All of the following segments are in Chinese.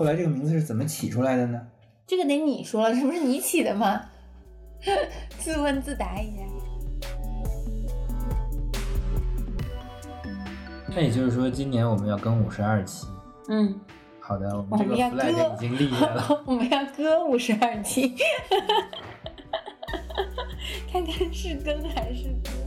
后来这个名字是怎么起出来的呢？这个得你说了，这不是你起的吗？自问自答一下。那也就是说，今年我们要更五十二期。嗯，好的，我我们这个 flag 已经立下了。我们要割五十二期，看看是更还是割。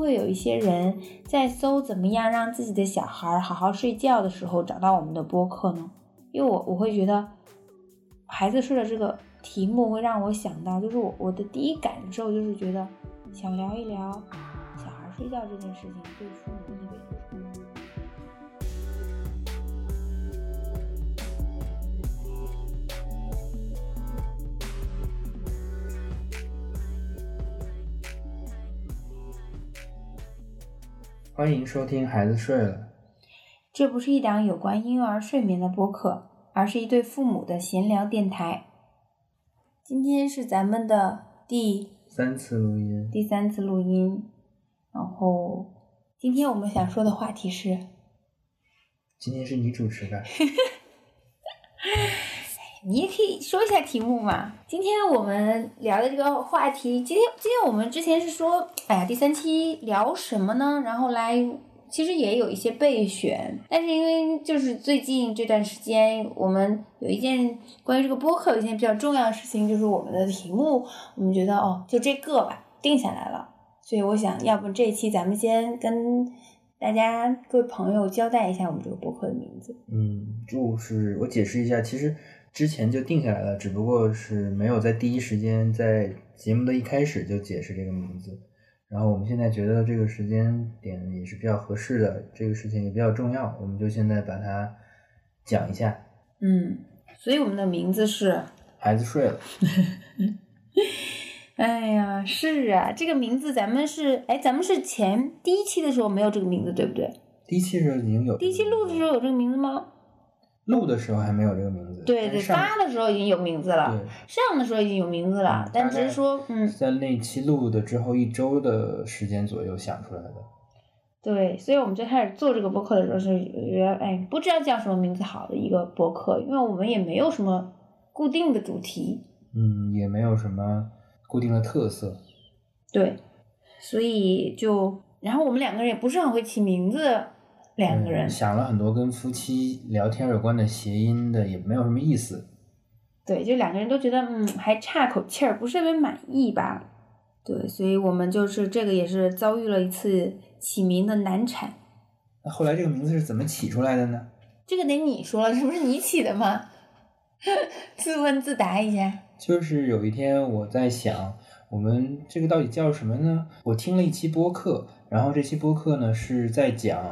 会有一些人在搜怎么样让自己的小孩好好睡觉的时候找到我们的播客呢？因为我我会觉得孩子睡了这个题目会让我想到，就是我我的第一感受就是觉得想聊一聊小孩睡觉这件事情对父母意味着欢迎收听《孩子睡了》，这不是一档有关婴幼儿睡眠的播客，而是一对父母的闲聊电台。今天是咱们的第三次录音。第三次录音，然后今天我们想说的话题是，今天是你主持的，你也可以说一下题目嘛。今天我们聊的这个话题，今天今天我们之前是说，哎呀，第三期聊什么呢？然后来，其实也有一些备选，但是因为就是最近这段时间，我们有一件关于这个播客有一件比较重要的事情，就是我们的题目，我们觉得哦，就这个吧，定下来了。所以我想要不这一期咱们先跟大家各位朋友交代一下我们这个播客的名字。嗯，就是我解释一下，其实之前就定下来了，只不过是没有在第一时间在节目的一开始就解释这个名字。然后我们现在觉得这个时间点也是比较合适的，这个事情也比较重要，我们就现在把它讲一下。嗯，所以我们的名字是，孩子睡了，哎呀，是啊，这个名字咱们是，哎，咱们是前第一期的时候没有这个名字，对不对？第一期的时候已经有，第一期录的时候有这个名字吗？录的时候还没有这个名字，对对，发的时候已经有名字了，对上的时候已经有名字了嗯，但只是说，嗯，在那期录的之后一周的时间左右想出来的。对，所以我们最开始做这个播客的时候是觉得，哎，不知道叫什么名字好的一个播客，因为我们也没有什么固定的主题，嗯，也没有什么固定的特色。对，所以就，然后我们两个人也不是很会起名字，两个人嗯，想了很多跟夫妻聊天有关的谐音的，也没有什么意思。对，就两个人都觉得嗯还差口气儿，不是特别满意吧？对，所以我们就是这个也是遭遇了一次起名的难产。那后来这个名字是怎么起出来的呢？这个得你说了，这不是你起的吗？自问自答一下。就是有一天我在想，我们这个到底叫什么呢？我听了一期播客，然后这期播客呢是在讲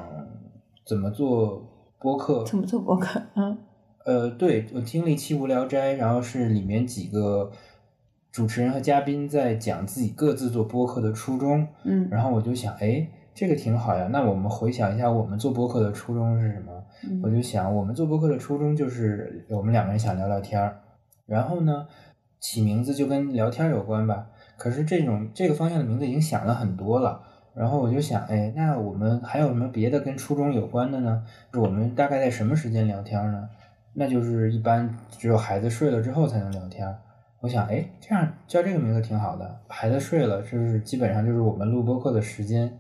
怎么做播客。怎么做播客？嗯呃，对，我听了一期《无聊斋》，然后是里面几个主持人和嘉宾在讲自己各自做播客的初衷。嗯然后我就想，哎，这个挺好呀。那我们回想一下，我们做播客的初衷是什么？我嗯就想，我们做播客的初衷就是我们两个人想聊聊天儿，然后呢，起名字就跟聊天儿有关吧。可是这种这个方向的名字已经想了很多了，然后我就想，哎，那我们还有什么别的跟初中有关的呢？我们大概在什么时间聊天呢？那就是一般只有孩子睡了之后才能聊天。我想，哎，这样叫这个名字挺好的。孩子睡了，就是基本上就是我们录播课的时间，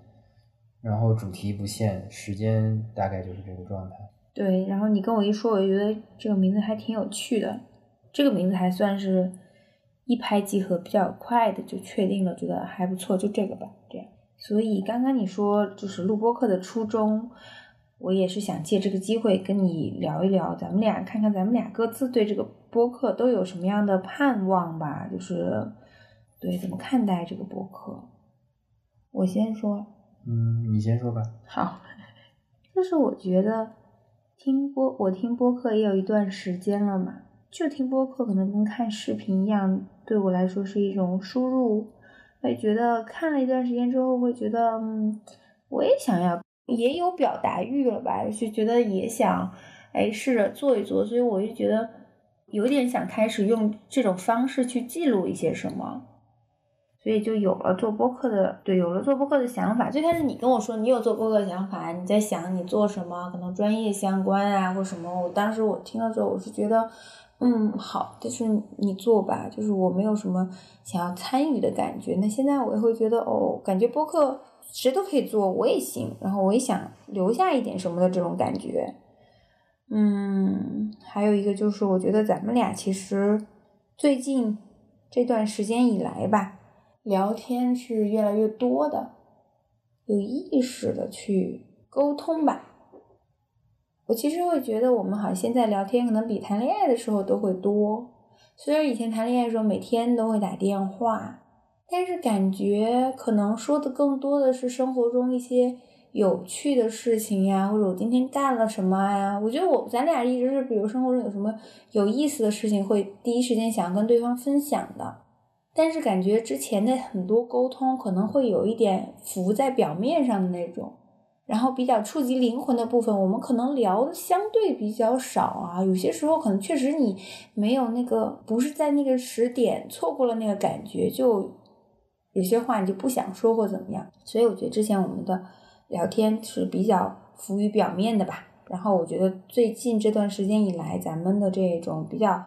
然后主题不限，时间大概就是这个状态。对，然后你跟我一说，我觉得这个名字还挺有趣的。这个名字还算是一拍即合，比较快的就确定了，觉得还不错，就这个吧，这样。所以刚刚你说就是录播课的初衷，我也是想借这个机会跟你聊一聊，咱们俩看看咱们俩各自对这个播客都有什么样的盼望吧，就是对怎么看待这个播客。我先说，嗯，你先说吧。好，就是我觉得听播，我听播客也有一段时间了嘛，就听播客可能跟看视频一样，对我来说是一种输入。会觉得看了一段时间之后，会觉得嗯，我也想要，也有表达欲了吧，就觉得也想，哎，试着做一做，所以我就觉得有点想开始用这种方式去记录一些什么。所以就有了做播客的，对，有了做播客的想法。最开始你跟我说你有做播客的想法，你在想你做什么，可能专业相关啊或什么。我当时我听了之后，我是觉得，嗯，好，就是你做吧，就是我没有什么想要参与的感觉。那现在我也会觉得，哦，感觉播客谁都可以做，我也行，然后我也想留下一点什么的这种感觉。嗯，还有一个就是，我觉得咱们俩其实最近这段时间以来吧，聊天是越来越多的，有意识的去沟通吧。我其实会觉得，我们好像现在聊天可能比谈恋爱的时候都会多。虽然以前谈恋爱的时候每天都会打电话，但是感觉可能说的更多的是生活中一些。有趣的事情呀，或者我今天干了什么呀？我觉得我咱俩一直是，比如生活中有什么有意思的事情，会第一时间想要跟对方分享的。但是感觉之前的很多沟通可能会有一点浮在表面上的那种，然后比较触及灵魂的部分，我们可能聊的相对比较少啊。有些时候可能确实你没有那个，不是在那个时点错过了那个感觉，就有些话你就不想说或怎么样。所以我觉得之前我们的。聊天是比较浮于表面的吧，然后我觉得最近这段时间以来，咱们的这种比较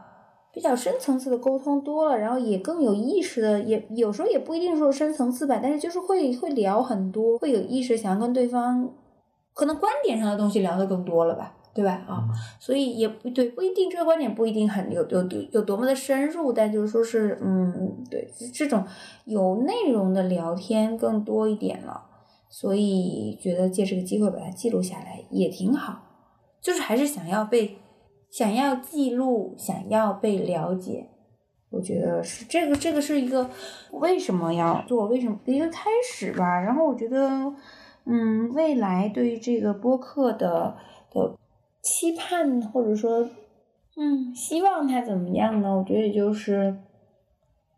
比较深层次的沟通多了，然后也更有意识的，也有时候也不一定说深层次吧，但是就是会会聊很多，会有意识想要跟对方，可能观点上的东西聊的更多了吧，对吧？啊，所以也不对，不一定这个观点不一定很有有有多么的深入，但就是说是嗯，对，这种有内容的聊天更多一点了。所以觉得借这个机会把它记录下来也挺好，就是还是想要被想要记录，想要被了解。我觉得是这个，这个是一个为什么要做，为什么一个开始吧。然后我觉得，嗯，未来对于这个播客的的期盼，或者说，嗯，希望它怎么样呢？我觉得也就是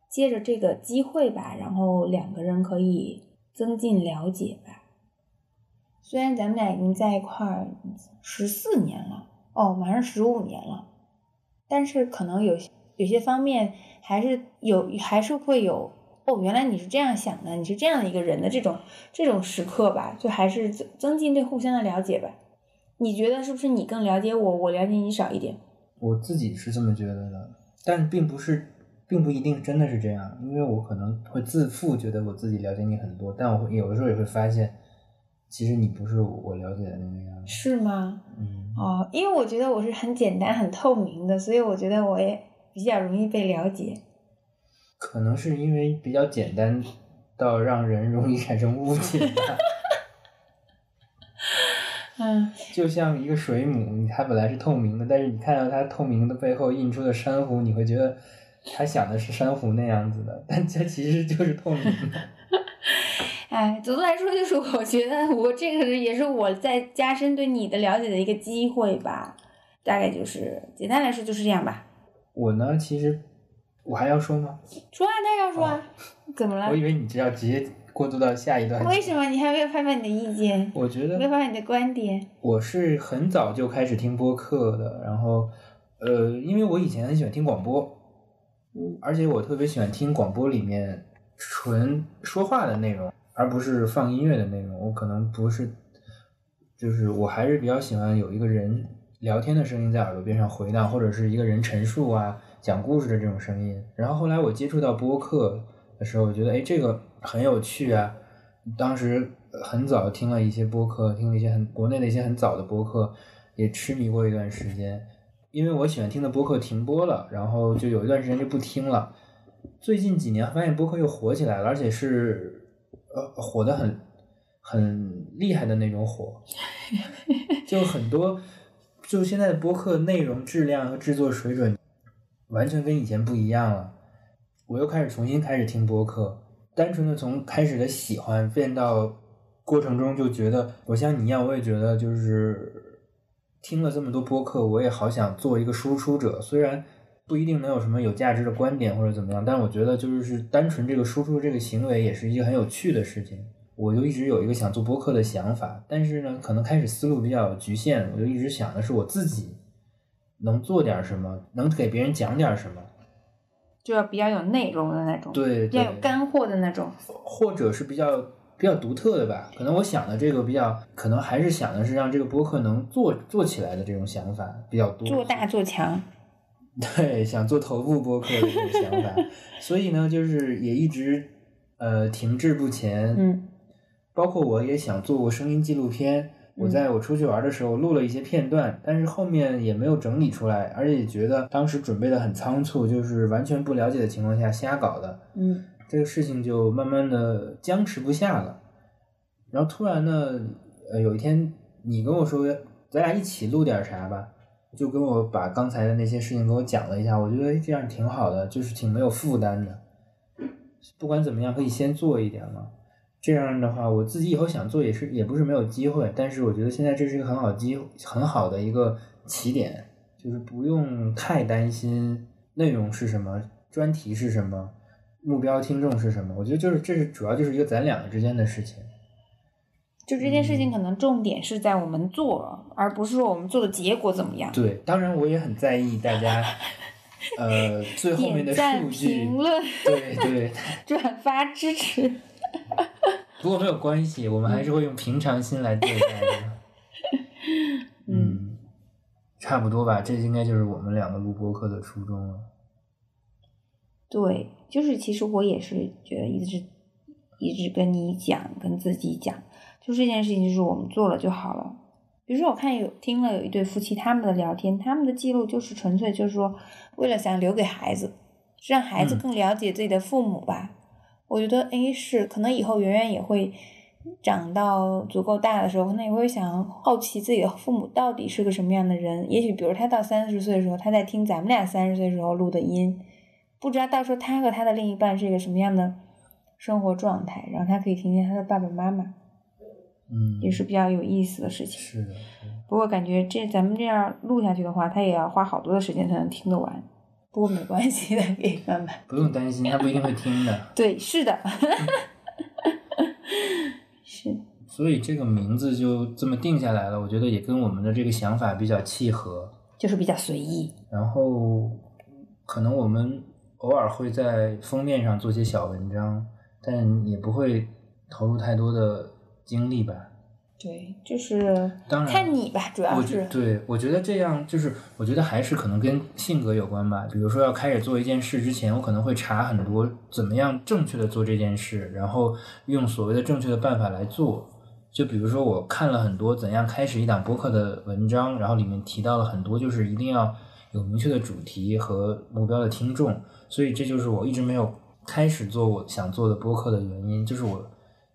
借着这个机会吧，然后两个人可以。增进了解吧。虽然咱们俩已经在一块儿十四年了，哦，马上十五年了，但是可能有些有些方面还是有，还是会有哦，原来你是这样想的，你是这样的一个人的这种这种时刻吧，就还是增增进对互相的了解吧。你觉得是不是你更了解我，我了解你少一点？我自己是这么觉得的，但并不是。并不一定真的是这样，因为我可能会自负，觉得我自己了解你很多，但我有的时候也会发现，其实你不是我了解的那个样子。是吗？嗯。哦，因为我觉得我是很简单、很透明的，所以我觉得我也比较容易被了解。可能是因为比较简单到让人容易产生误解吧。嗯。就像一个水母，它本来是透明的，但是你看到它透明的背后印出的珊瑚，你会觉得。它想的是珊瑚那样子的，但这其实就是透明的。哎，总的来说，就是我觉得我这个也是我在加深对你的了解的一个机会吧。大概就是简单来说就是这样吧。我呢，其实我还要说吗？说啊，当然要说啊。怎么了？我以为你是要直接过渡到下一段。为什么你还没有发表你的意见？我觉得没有发表你的观点。我是很早就开始听播客的，然后呃，因为我以前很喜欢听广播。而且我特别喜欢听广播里面纯说话的内容，而不是放音乐的内容。我可能不是，就是我还是比较喜欢有一个人聊天的声音在耳朵边上回荡，或者是一个人陈述啊、讲故事的这种声音。然后后来我接触到播客的时候，我觉得哎，这个很有趣啊。当时很早听了一些播客，听了一些很国内的一些很早的播客，也痴迷过一段时间。因为我喜欢听的播客停播了，然后就有一段时间就不听了。最近几年发现播客又火起来了，而且是呃火的很很厉害的那种火，就很多就现在的播客内容质量和制作水准完全跟以前不一样了。我又开始重新开始听播客，单纯的从开始的喜欢变到过程中就觉得，我像你一样，我也觉得就是。听了这么多播客，我也好想做一个输出者。虽然不一定能有什么有价值的观点或者怎么样，但我觉得就是单纯这个输出这个行为也是一个很有趣的事情。我就一直有一个想做播客的想法，但是呢，可能开始思路比较局限。我就一直想的是我自己能做点什么，能给别人讲点什么。就要比较有内容的那种，对，比较有干货的那种。或者是比较比较独特的吧。可能我想的这个比较，可能还是想的是让这个播客能做做起来的这种想法比较多。做大做强。对，想做头部播客的这种想法，所以呢，就是也一直呃停滞不前。嗯。包括我也想做过声音纪录片，我在我出去玩的时候录了一些片段，但是后面也没有整理出来，而且也觉得当时准备的很仓促，就是完全不了解的情况下瞎搞的。嗯。这个事情就慢慢的僵持不下了，然后突然呢，呃，有一天你跟我说，咱俩一起录点啥吧，就跟我把刚才的那些事情给我讲了一下，我觉得这样挺好的，就是挺没有负担的。不管怎么样，可以先做一点嘛。这样的话，我自己以后想做也是也不是没有机会，但是我觉得现在这是一个很好机很好的一个起点，就是不用太担心内容是什么，专题是什么。目标听众是什么？我觉得就是这是主要就是一个咱两个之间的事情。就这件事情可能重点是在我们做，而不是说我们做的结果怎么样。对，当然我也很在意大家，呃，最后面的数据。评论。对对。转发支持。不过没有关系，我们还是会用平常心来对待的。嗯。差不多吧，这应该就是我们两个录播课的初衷了。对，就是其实我也是觉得一直一直跟你讲，跟自己讲，就这件事情就是我们做了就好了。比如说我看有听了有一对夫妻他们的聊天，他们的记录就是纯粹就是说为了想留给孩子，让孩子更了解自己的父母吧。我觉得 A 是，可能以后圆圆也会长到足够大的时候，可能也会想好奇自己的父母到底是个什么样的人。也许比如他到三十岁的时候，他在听咱们俩三十岁时候录的音。不知道到时候他和他的另一半是一个什么样的生活状态，然后他可以听听他的爸爸妈妈，嗯，也是比较有意思的事情。是的。不过感觉这咱们这样录下去的话，他也要花好多的时间才能听得完。不过没关系的，给慢慢。不用担心，他不一定会听的。对，是的。是。所以这个名字就这么定下来了，我觉得也跟我们的这个想法比较契合。就是比较随意。然后，可能我们。偶尔会在封面上做些小文章，但也不会投入太多的精力吧。对，就是当然看你吧，主要是。对，我觉得这样就是，我觉得还是可能跟性格有关吧。比如说，要开始做一件事之前，我可能会查很多怎么样正确的做这件事，然后用所谓的正确的办法来做。就比如说，我看了很多怎样开始一档播客的文章，然后里面提到了很多，就是一定要有明确的主题和目标的听众。所以这就是我一直没有开始做我想做的播客的原因，就是我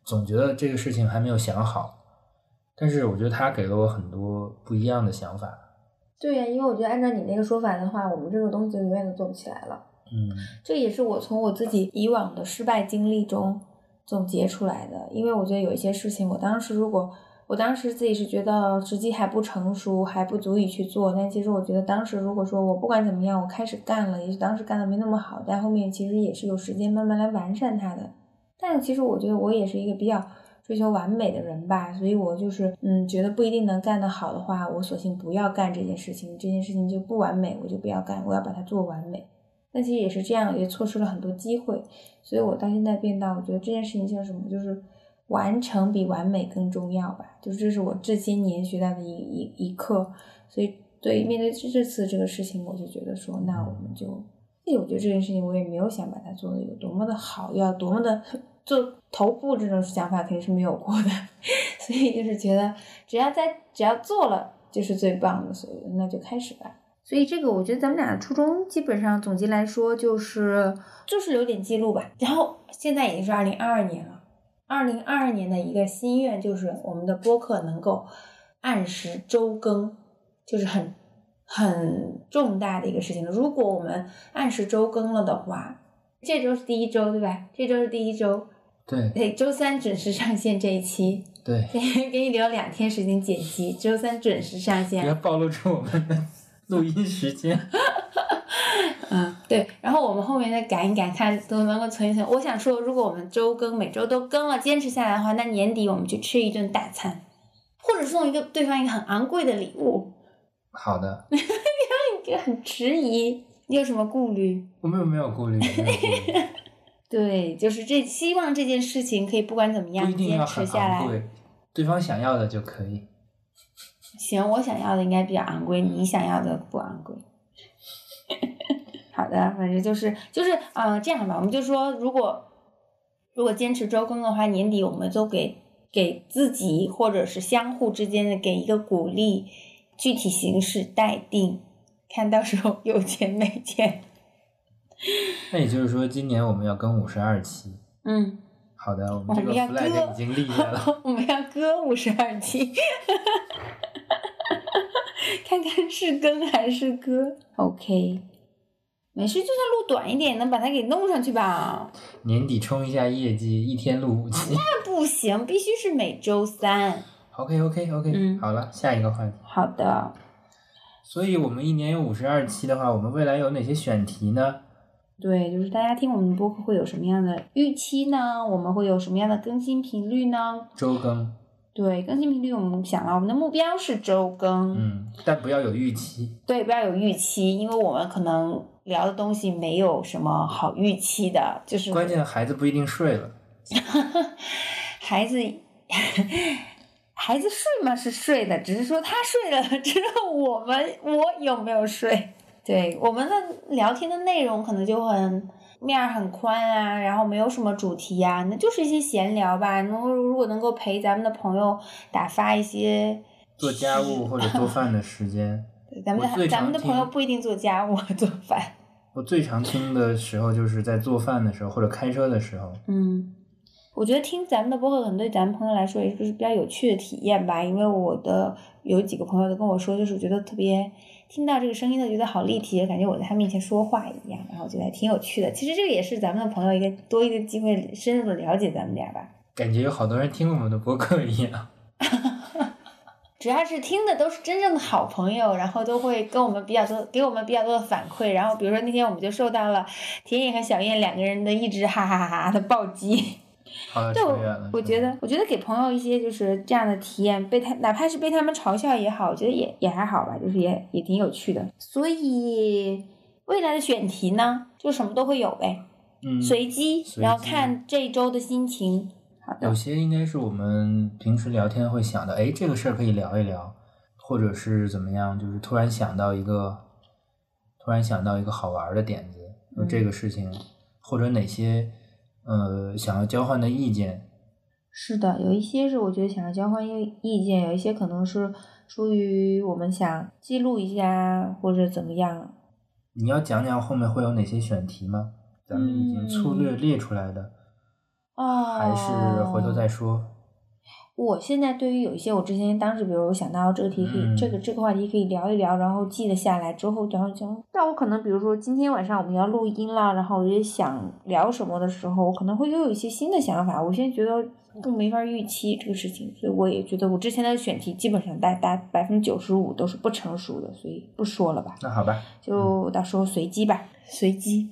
总觉得这个事情还没有想好。但是我觉得他给了我很多不一样的想法。对呀，因为我觉得按照你那个说法的话，我们这个东西就永远都做不起来了。嗯，这也是我从我自己以往的失败经历中总结出来的。因为我觉得有一些事情，我当时如果。我当时自己是觉得时机还不成熟，还不足以去做。但其实我觉得当时如果说我不管怎么样，我开始干了，也许当时干的没那么好，但后面其实也是有时间慢慢来完善它的。但其实我觉得我也是一个比较追求完美的人吧，所以我就是嗯，觉得不一定能干得好的话，我索性不要干这件事情，这件事情就不完美，我就不要干，我要把它做完美。但其实也是这样，也错失了很多机会。所以我到现在变到，我觉得这件事情像什么，就是。完成比完美更重要吧，就这是我这些年学到的一一一课，所以对面对这这次这个事情，我就觉得说，那我们就，因为我觉得这件事情我也没有想把它做的有多么的好，要多么的做头部这种想法肯定是没有过的，所以就是觉得只要在只要做了就是最棒的，所以那就开始吧。所以这个我觉得咱们俩初衷基本上总结来说就是就是留点记录吧，然后现在已经是二零二二年了。二零二二年的一个心愿就是我们的播客能够按时周更，就是很很重大的一个事情。如果我们按时周更了的话，这周是第一周对吧？这周是第一周，对，对，周三准时上线这一期，对，给给你留两天时间剪辑，周三准时上线。不要暴露出我们的录音时间。嗯，对，然后我们后面再赶一赶，看能不能够存一存。我想说，如果我们周更，每周都更了，坚持下来的话，那年底我们去吃一顿大餐，或者送一个对方一个很昂贵的礼物。好的。你很迟疑。你有什么顾虑？我们没有顾虑，没有顾虑。对，就是这希望这件事情可以不管怎么样坚持下来。对方想要的就可以。行，我想要的应该比较昂贵，你想要的不昂贵。好的，反正就是就是呃这样吧，我们就说如果如果坚持周更的话，年底我们都给给自己或者是相互之间的给一个鼓励，具体形式待定，看到时候有钱没钱。那也就是说，今年我们要更五十二期。嗯，好的，我们这个要 flag 割已经立下了。我们要割五十二期，看看是更还是割。OK，没事，就算录短一点，能把它给弄上去吧？年底冲一下业绩，一天录五期。那不行，必须是每周三。OK OK OK，、嗯好了，下一个话题。好的，所以我们一年有五十二期的话，我们未来有哪些选题呢？对，就是大家听我们播客会有什么样的预期呢？我们会有什么样的更新频率呢？周更，对，更新频率我们想了，我们的目标是周更。嗯，但不要有预期。对，不要有预期，因为我们可能聊的东西没有什么好预期的，就是关键孩子不一定睡了。孩子，孩子睡嘛是睡的，只是说他睡了之后，我们我有没有睡？对，我们的聊天的内容可能就很面儿很宽啊，然后没有什么主题呀、那就是一些闲聊吧。能够如果能够陪咱们的朋友打发一些做家务 或者做饭的时间，对咱们的咱们的朋友不一定做家务做饭，我最常听的时候就是在做饭的时候或者开车的时候。嗯，我觉得听咱们的播客可能对咱们朋友来说也是比较有趣的体验吧，因为我的有几个朋友都跟我说，就是觉得特别听到这个声音都觉得好立体，感觉我在他面前说话一样，然后我觉得还挺有趣的。其实这个也是咱们的朋友一个多一个机会深入的了解咱们俩吧。感觉有好多人听我们的播客一样。主要是听的都是真正的好朋友，然后都会跟我们比较多，给我们比较多的反馈。然后比如说那天我们就受到了田野和小燕两个人的一直哈哈哈哈的暴击。好了，对，我觉得，我觉得给朋友一些就是这样的体验，被他哪怕是被他们嘲笑也好，我觉得也也还好吧，就是也也挺有趣的。所以未来的选题呢，就什么都会有呗，嗯，随机，随然后看这一周的心情。好的有，些应该是我们平时聊天会想到，哎，这个事儿可以聊一聊，或者是怎么样，就是突然想到一个，突然想到一个好玩儿的点子，说这个事情，或者哪些呃想要交换的意见，是的，有一些是我觉得想要交换意意见，有一些可能是出于我们想记录一下或者怎么样。你要讲讲后面会有哪些选题吗？咱们已经粗略嗯列出来的，哦，还是回头再说？我现在对于有一些我之前当时，比如我想到这个题可以，嗯这个这个话题可以聊一聊，然后记得下来之后，然后就，但我可能比如说今天晚上我们要录音了，然后我就想聊什么的时候，我可能会又有一些新的想法。我现在觉得更没法预期这个事情，所以我也觉得我之前的选题基本上大大百分之九十五都是不成熟的，所以不说了吧，那好吧，就到时候随机吧，随机。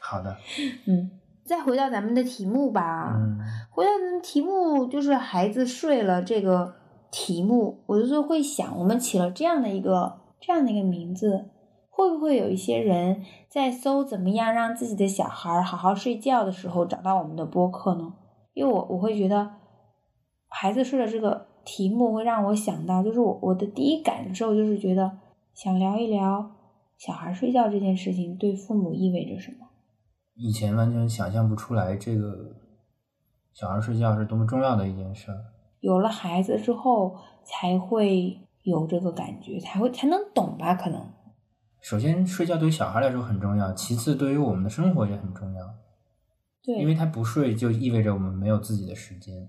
好的，嗯，再回到咱们的题目吧。嗯，回到咱们题目，就是孩子睡了这个题目，我就是会想，我们起了这样的一个这样的一个名字，会不会有一些人在搜怎么样让自己的小孩好好睡觉的时候找到我们的播客呢？因为我我会觉得，孩子睡了这个题目会让我想到，就是我我的第一感受就是觉得想聊一聊小孩睡觉这件事情对父母意味着什么。以前完全想象不出来这个小孩睡觉是多么重要的一件事儿。有了孩子之后，才会有这个感觉，才会才能懂吧？可能首先，睡觉对于小孩来说很重要，其次对于我们的生活也很重要，对，因为他不睡就意味着我们没有自己的时间。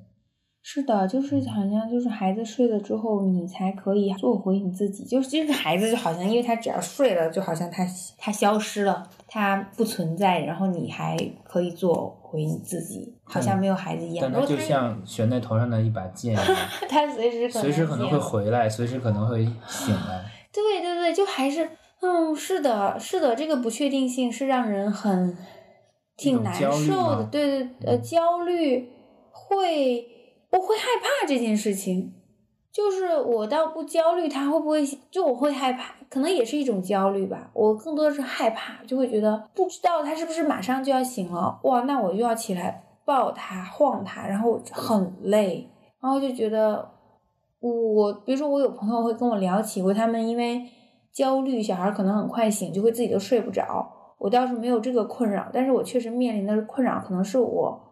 是的，就是好像就是孩子睡了之后，你才可以做回你自己。就是这个孩子就好像，因为他只要睡了，就好像他他消失了，他不存在，然后你还可以做回你自己，好像没有孩子一样。但它就像悬在头上的一把剑一样，他随时可能随时可能会回来，随时可能会醒来。对对对，就还是，嗯，是的，是的，这个不确定性是让人很挺难受的，吗对对，呃，嗯焦虑会，我会害怕这件事情，就是我倒不焦虑，他会不会就我会害怕，可能也是一种焦虑吧。我更多的是害怕，就会觉得不知道他是不是马上就要醒了，哇，那我就要起来抱他、晃他，然后很累，然后就觉得我，比如说我有朋友会跟我聊起过，他们因为焦虑，小孩可能很快醒，就会自己都睡不着。我倒是没有这个困扰，但是我确实面临的困扰可能是我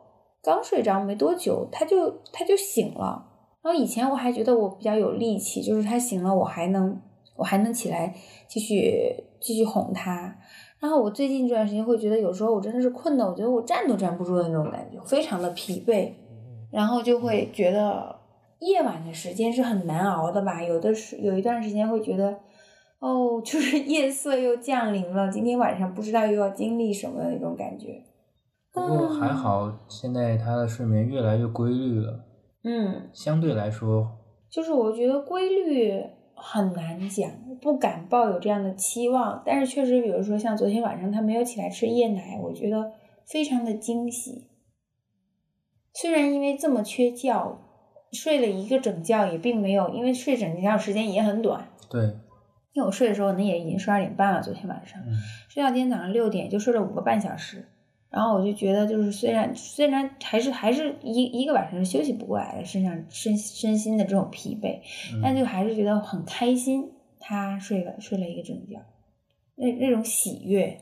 刚睡着没多久，他就他就醒了。然后以前我还觉得我比较有力气，就是他醒了，我还能我还能起来继续继续哄他。然后我最近这段时间会觉得，有时候我真的是困的，我觉得我站都站不住的那种感觉，非常的疲惫。然后就会觉得夜晚的时间是很难熬的吧？有的是有一段时间会觉得，哦，就是 夜色又降临了，今天晚上不知道又要经历什么的那种感觉。不过还好，现在他的睡眠越来越规律了。嗯，相对来说，就是我觉得规律很难讲，不敢抱有这样的期望。但是确实，比如说像昨天晚上他没有起来吃夜奶，我觉得非常的惊喜。虽然因为这么缺觉，睡了一个整觉也并没有，因为睡整觉时间也很短。对，因为我睡的时候，那也已经十二点半了。昨天晚上、嗯，睡到今天早上六点，就睡了五个半小时。然后我就觉得，就是虽然虽然还是还是一一个晚上是休息不过来的，身上身身心的这种疲惫，但就还是觉得很开心。他睡了睡了一个整觉，那那种喜悦，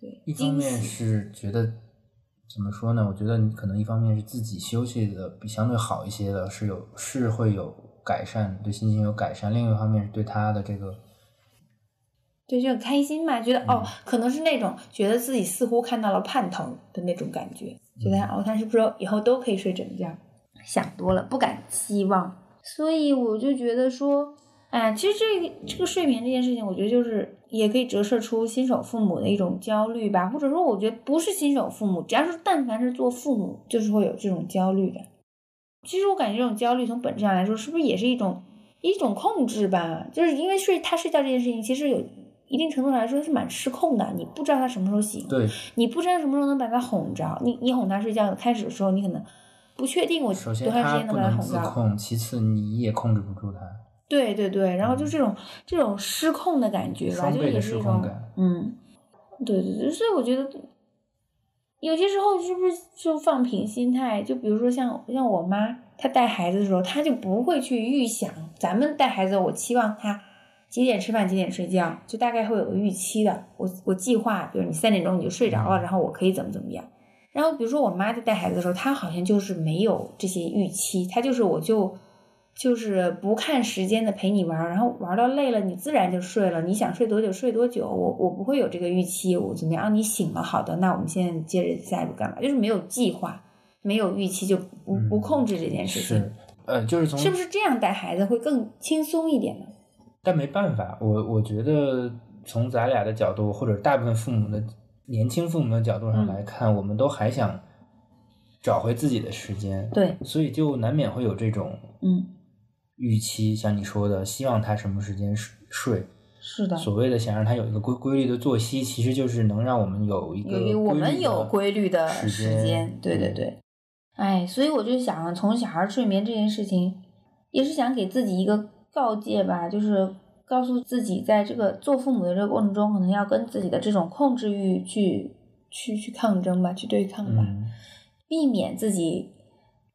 对，一方面是觉得怎么说呢？我觉得你可能一方面是自己休息的比相对好一些的，是有是会有改善，对心情有改善；另一方面是对他的这个对，就很开心嘛，觉得、哦嗯，可能是那种觉得自己似乎看到了盼头的那种感觉，觉得哦，他是不是以后都可以睡整觉？想多了，不敢期望，所以我就觉得说，哎，其实这个这个睡眠这件事情，我觉得就是也可以折射出新手父母的一种焦虑吧，或者说，我觉得不是新手父母，只要是但凡是做父母，就是会有这种焦虑的。其实我感觉这种焦虑从本质上来说，是不是也是一种一种控制吧？就是因为睡他睡觉这件事情，其实有一定程度上来说是蛮失控的，你不知道他什么时候醒，对。你不知道什么时候能把他哄着。你你哄他睡觉，开始的时候你可能不确定我多长时他不能把他哄着。其次你也控制不住他。对对对，然后就这种这种失控的感觉吧，就也是一种嗯，对对对，所以我觉得有些时候是不是就放平心态？就比如说像像我妈，她带孩子的时候，她就不会去预想咱们带孩子，我期望他几点吃饭，几点睡觉，就大概会有个预期的。我我计划，比如你三点钟你就睡着了，然后我可以怎么怎么样。然后比如说我妈在带孩子的时候，她好像就是没有这些预期，她就是我就就是不看时间的陪你玩，然后玩到累了你自然就睡了，你想睡多久睡多久，我我不会有这个预期，我怎么样？啊你醒了，好的，那我们现在接着下一步干嘛？就是没有计划，没有预期，就不不嗯控制这件事情，是，呃，就是从是不是这样带孩子会更轻松一点呢？但没办法，我我觉得从咱俩的角度，或者大部分父母的年轻父母的角度上嗯来看，我们都还想找回自己的时间，对，所以就难免会有这种嗯，预期，像你说的，希望他什么时间睡睡。是的，所谓的想让他有一个规规律的作息，其实就是能让我们有一个我们有规律的时时间间，对对嗯对。哎，所以我就想，从小孩睡眠这件事情，也是想给自己一个告诫吧，就是告诉自己，在这个做父母的这个过程中，可能要跟自己的这种控制欲去去去抗争吧，去对抗吧，嗯，避免自己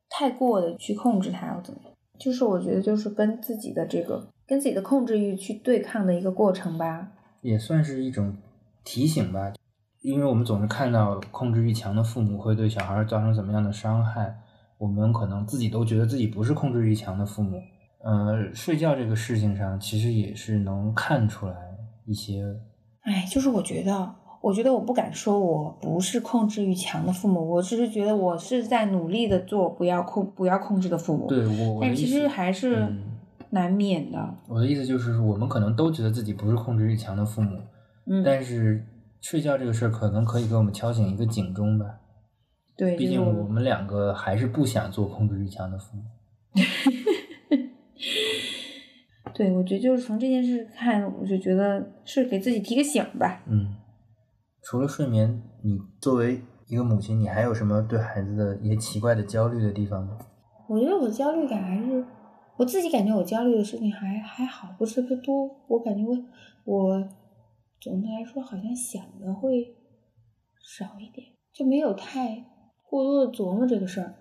太过的去控制他，或怎么样。就是我觉得，就是跟自己的这个跟自己的控制欲去对抗的一个过程吧。也算是一种提醒吧，因为我们总是看到控制欲强的父母会对小孩造成怎么样的伤害，我们可能自己都觉得自己不是控制欲强的父母。呃，睡觉这个事情上，其实也是能看出来一些，哎，就是我觉得，我觉得我不敢说我不是控制欲强的父母，我只是觉得我是在努力的做不要控不要控制的父母。对我但其实还是嗯难免的。我的意思就是，我们可能都觉得自己不是控制欲强的父母，嗯，但是睡觉这个事儿可能可以给我们敲醒一个警钟吧。对，毕竟我们两个还是不想做控制欲强的父母。对，我觉得就是从这件事看，我就觉得是给自己提个醒吧。嗯，除了睡眠，你作为一个母亲，你还有什么对孩子的一些奇怪的焦虑的地方吗？我觉得我焦虑感还是我自己感觉我焦虑的事情还还好，不是特别多。我感觉我我总的来说好像想的会少一点，就没有太过多的琢磨这个事儿，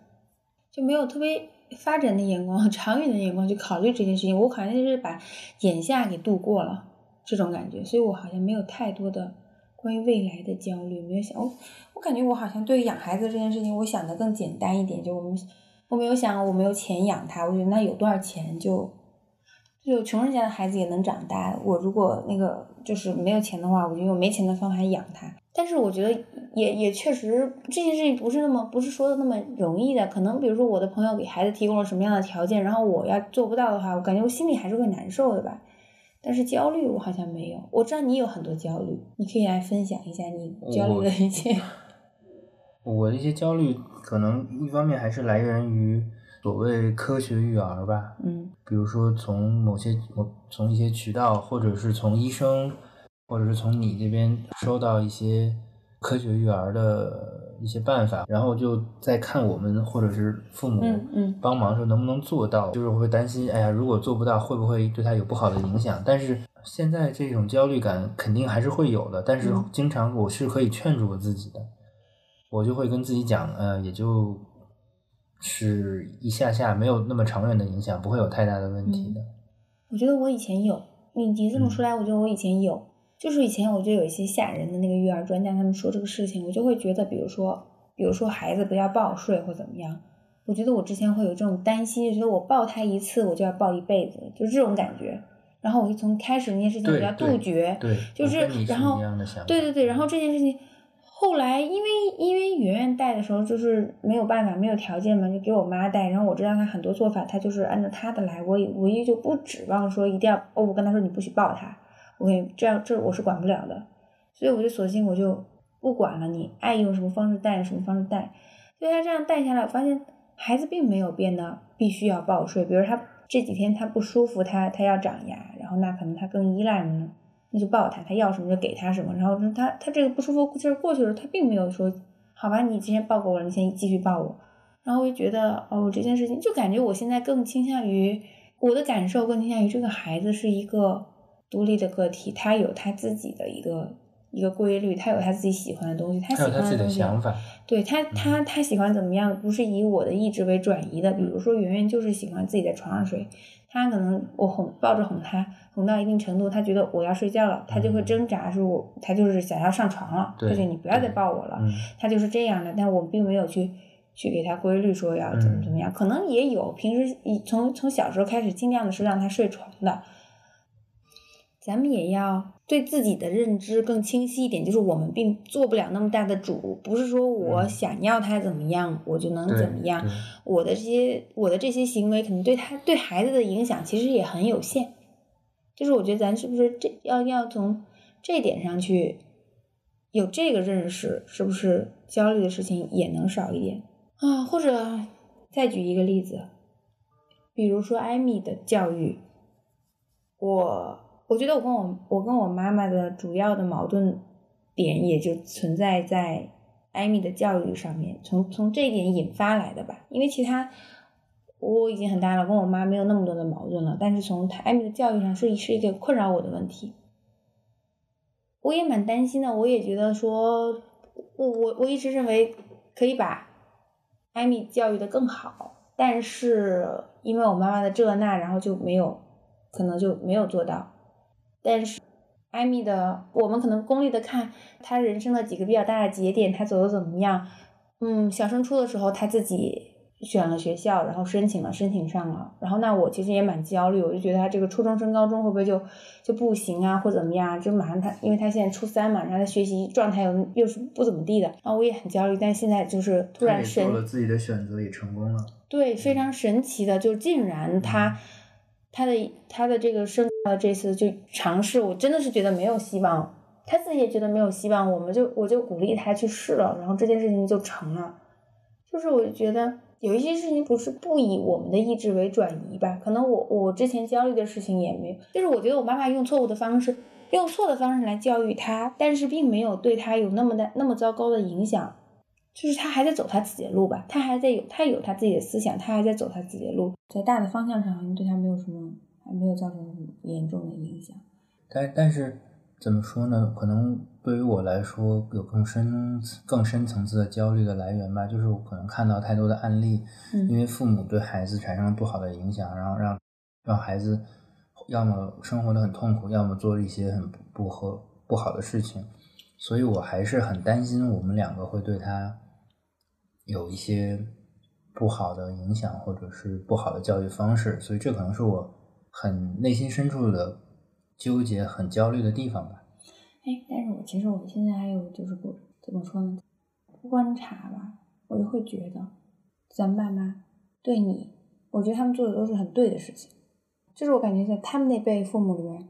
就没有特别发展的眼光、长远的眼光去考虑这件事情。我好像就是把眼下给度过了这种感觉，所以我好像没有太多的关于未来的焦虑，没有想我我感觉我好像对养孩子这件事情，我想的更简单一点，就我们。我没有想我没有钱养他，我觉得那有多少钱就，就穷人家的孩子也能长大。我如果那个就是没有钱的话，我就用没钱的方法养他。但是我觉得也也确实这件事情不是那么不是说的那么容易的。可能比如说我的朋友给孩子提供了什么样的条件，然后我要做不到的话，我感觉我心里还是会难受的吧。但是焦虑我好像没有。我知道你有很多焦虑，你可以来分享一下你焦虑的一些。我的一些焦虑，可能一方面还是来源于所谓科学育儿吧，嗯，比如说从某些某从一些渠道，或者是从医生，或者是从你这边收到一些科学育儿的一些办法，然后就在看我们或者是父母帮忙时候能不能做到，就是会担心，哎呀，如果做不到，会不会对他有不好的影响？但是现在这种焦虑感肯定还是会有的，但是经常我是可以劝住我自己的。我就会跟自己讲，呃，也就是一下下，没有那么长远的影响，不会有太大的问题的。我觉得我以前有，你你这么说来，我觉得我以前有，就是以前我就有一些吓人的那个育儿专家，他们说这个事情，我就会觉得，比如说，比如说孩子不要抱睡或怎么样，我觉得我之前会有这种担心，就觉得我抱他一次，我就要抱一辈子，就是这种感觉。然后我就从开始那件事情我要杜绝，对，就是然后对对对，然后这件事情。后来，因为因为圆圆带的时候就是没有办法，没有条件嘛，就给我妈带。然后我知道她很多做法，她就是按照她的来。我也唯一就不指望说一定要哦，我跟她说你不许抱她，我跟你这样这我是管不了的。所以我就索性我就不管了，你爱用什么方式带什么方式带。所以她这样带下来，我发现孩子并没有变得必须要抱睡。比如他这几天他不舒服，他他要长牙，然后那可能他更依赖呢。那就抱他，他要什么就给他什么。然后他他这个不舒服劲儿过去了，他并没有说好吧，你今天抱过我了，你先继续抱我。然后我就觉得哦，这件事情就感觉我现在更倾向于我的感受，更倾向于这个孩子是一个独立的个体，他有他自己的一个一个规律，他有他自己喜欢的东西，他喜欢的东西。对他他他喜欢怎么样，不是以我的意志为转移的。比如说圆圆就是喜欢自己在床上睡。他可能我哄抱着哄他，哄到一定程度，他觉得我要睡觉了，他就会挣扎，说我他就是想要上床了，他就你不要再抱我了，他就是这样的。但我并没有去去给他规律说要怎么怎么样，可能也有平时从从小时候开始尽量的是让他睡床的。咱们也要对自己的认知更清晰一点，就是我们并做不了那么大的主，不是说我想要他怎么样，我就能怎么样。我的这些我的这些行为，可能对他对孩子的影响其实也很有限。就是我觉得咱是不是这要要从这点上去有这个认识，是不是焦虑的事情也能少一点啊？或者再举一个例子，比如说艾米的教育，我。我觉得我跟我我跟我妈妈的主要的矛盾点也就存在在艾米的教育上面，从从这一点引发来的吧。因为其他我已经很大了，跟我妈没有那么多的矛盾了。但是从艾米的教育上是是一个困扰我的问题，我也蛮担心的。我也觉得说，我我我一直认为可以把艾米教育的更好，但是因为我妈妈的这那，然后就没有可能就没有做到。但是，艾米的，我们可能功利的看他人生的几个比较大的节点，他走的怎么样？嗯，小升初的时候他自己选了学校，然后申请了，申请上了。然后那我其实也蛮焦虑，我就觉得他这个初中升高中会不会就就不行啊，或怎么样？就马上他，因为他现在初三嘛，然后他学习状态又又是不怎么地的，然后我也很焦虑。但现在就是突然神，做了自己的选择，也成功了。对，非常神奇的，就竟然他。他的他的这个升到这次就尝试，我真的是觉得没有希望，他自己也觉得没有希望，我们就我就鼓励他去试了，然后这件事情就成了。就是我就觉得有一些事情不是不以我们的意志为转移吧，可能我我之前焦虑的事情也没有，就是我觉得我妈妈用错误的方式，用错的方式来教育他，但是并没有对他有那么的那么糟糕的影响。就是他还在走他自己的路吧，他还在有他有他自己的思想，他还在走他自己的路，在大的方向上好像对他没有什么，还没有造成很严重的影响。但但是怎么说呢？可能对于我来说，有更深更深层次的焦虑的来源吧，就是我可能看到太多的案例，嗯因为父母对孩子产生了不好的影响，然后让让孩子要么生活的很痛苦，要么做一些很不不合不好的事情，所以我还是很担心我们两个会对他有一些不好的影响，或者是不好的教育方式，所以这可能是我很内心深处的纠结、很焦虑的地方吧。哎，但是我其实我现在还有就是不怎么说呢，不观察吧，我就会觉得咱爸妈对你，我觉得他们做的都是很对的事情，就是我感觉在他们那辈父母里面，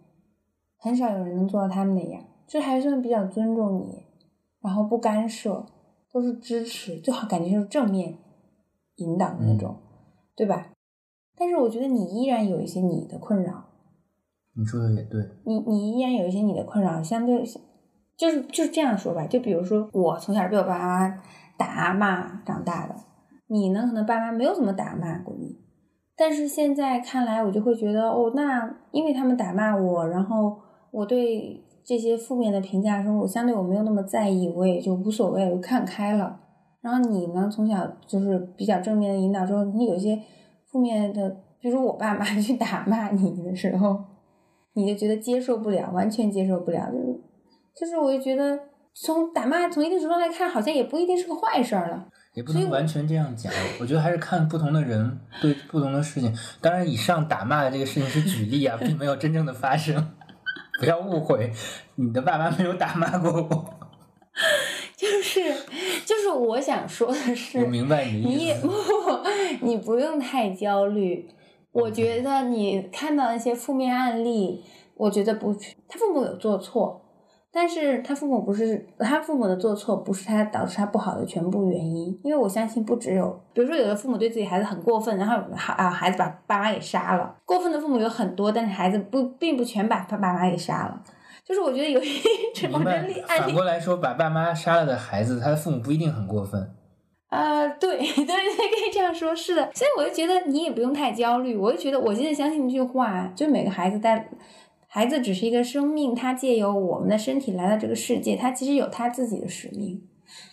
很少有人能做到他们那样，就还算比较尊重你，然后不干涉，都是支持，就好感觉就是正面引导的那种，对吧？但是我觉得你依然有一些你的困扰，你说的也对，你你依然有一些你的困扰，相对就是就是这样说吧，就比如说我从小被我爸妈打骂长大的，你呢可能爸妈没有怎么打骂过你，但是现在看来我就会觉得哦，那因为他们打骂我，然后我对这些负面的评价声，我相对我没有那么在意，我也就无所谓，我就看开了。然后你呢，从小就是比较正面的引导之后，你有一些负面的，比如说我爸妈 去打骂你的时候，你就觉得接受不了，完全接受不了，就是就是我就觉得从打骂从一定程度来看，好像也不一定是个坏事儿了。也不能完全这样讲。我觉得还是看不同的人对不同的事情。当然，以上打骂的这个事情是举例啊，并没有真正的发生，不要误会。你的爸妈没有打骂过我，就是就是我想说的是，我明白你你也。不，你不用太焦虑。我觉得你看到那些负面案例，我觉得不，他父母有做错，但是他父母不是他父母的做错，不是他导致他不好的全部原因。因为我相信不只有，比如说有的父母对自己孩子很过分，然后孩啊孩子把爸妈给杀了，过分的父母有很多，但是孩子不并不全把他爸妈给杀了。就是我觉得有一 种人力。案例反过来说，把爸妈杀了的孩子，他的父母不一定很过分。啊、对 对对，可以这样说，是的，所以我就觉得你也不用太焦虑。我就觉得，我现在相信一句话，就每个孩子在，孩子只是一个生命，他借由我们的身体来到这个世界，他其实有他自己的使命，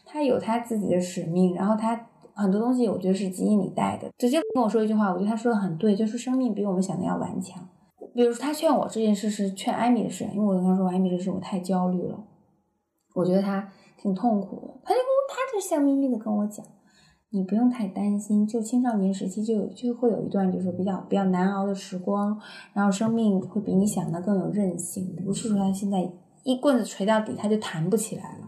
他有他自己的使命，然后他很多东西，我觉得是基因里带的。直接跟我说一句话，我觉得他说的很对，就是生命比我们想的要顽强。比如说，他劝我这件事是劝艾米的事，因为我跟他说艾米这事我太焦虑了，我觉得他挺痛苦的，他就跟我他就笑眯眯的跟我讲，你不用太担心，就青少年时期就有就会有一段就是比较比较难熬的时光，然后生命会比你想的更有韧性，不是说他现在一棍子锤到底他就弹不起来了。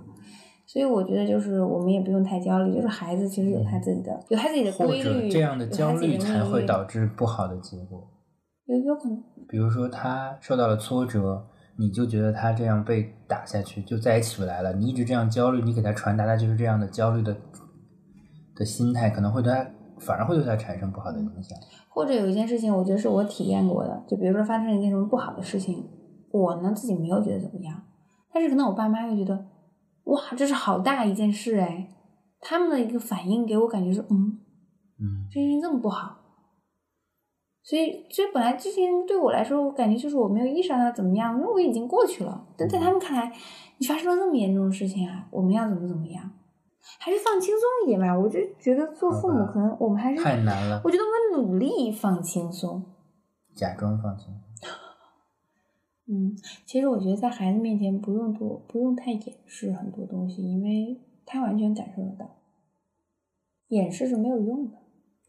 所以我觉得就是我们也不用太焦虑，就是孩子其实有他自己的有他自己的规律，者这样的焦虑才会导致不好的结果。有有可能比如说他受到了挫折，你就觉得他这样被打下去就再也起不来了。你一直这样焦虑，你给他传达的就是这样的焦虑的的心态，可能会对他反而会对他产生不好的影响。或者有一件事情，我觉得是我体验过的，就比如说发生了一件什么不好的事情，我呢自己没有觉得怎么样，但是可能我爸妈会觉得，哇，这是好大一件事哎，他们的一个反应给我感觉是，嗯，嗯，这件事情这么不好，所以所以本来这件事情对我来说，我感觉就是我没有意识到它怎么样，因为我已经过去了，但在他们看来，你发生了这么严重的事情啊，我们要怎么怎么样，还是放轻松一点吧。我就觉得做父母可能我们还是太难了我觉得我们努力放轻松。假装放轻。嗯，其实我觉得在孩子面前不用多，不用太掩饰很多东西，因为他完全感受得到，掩饰是没有用的，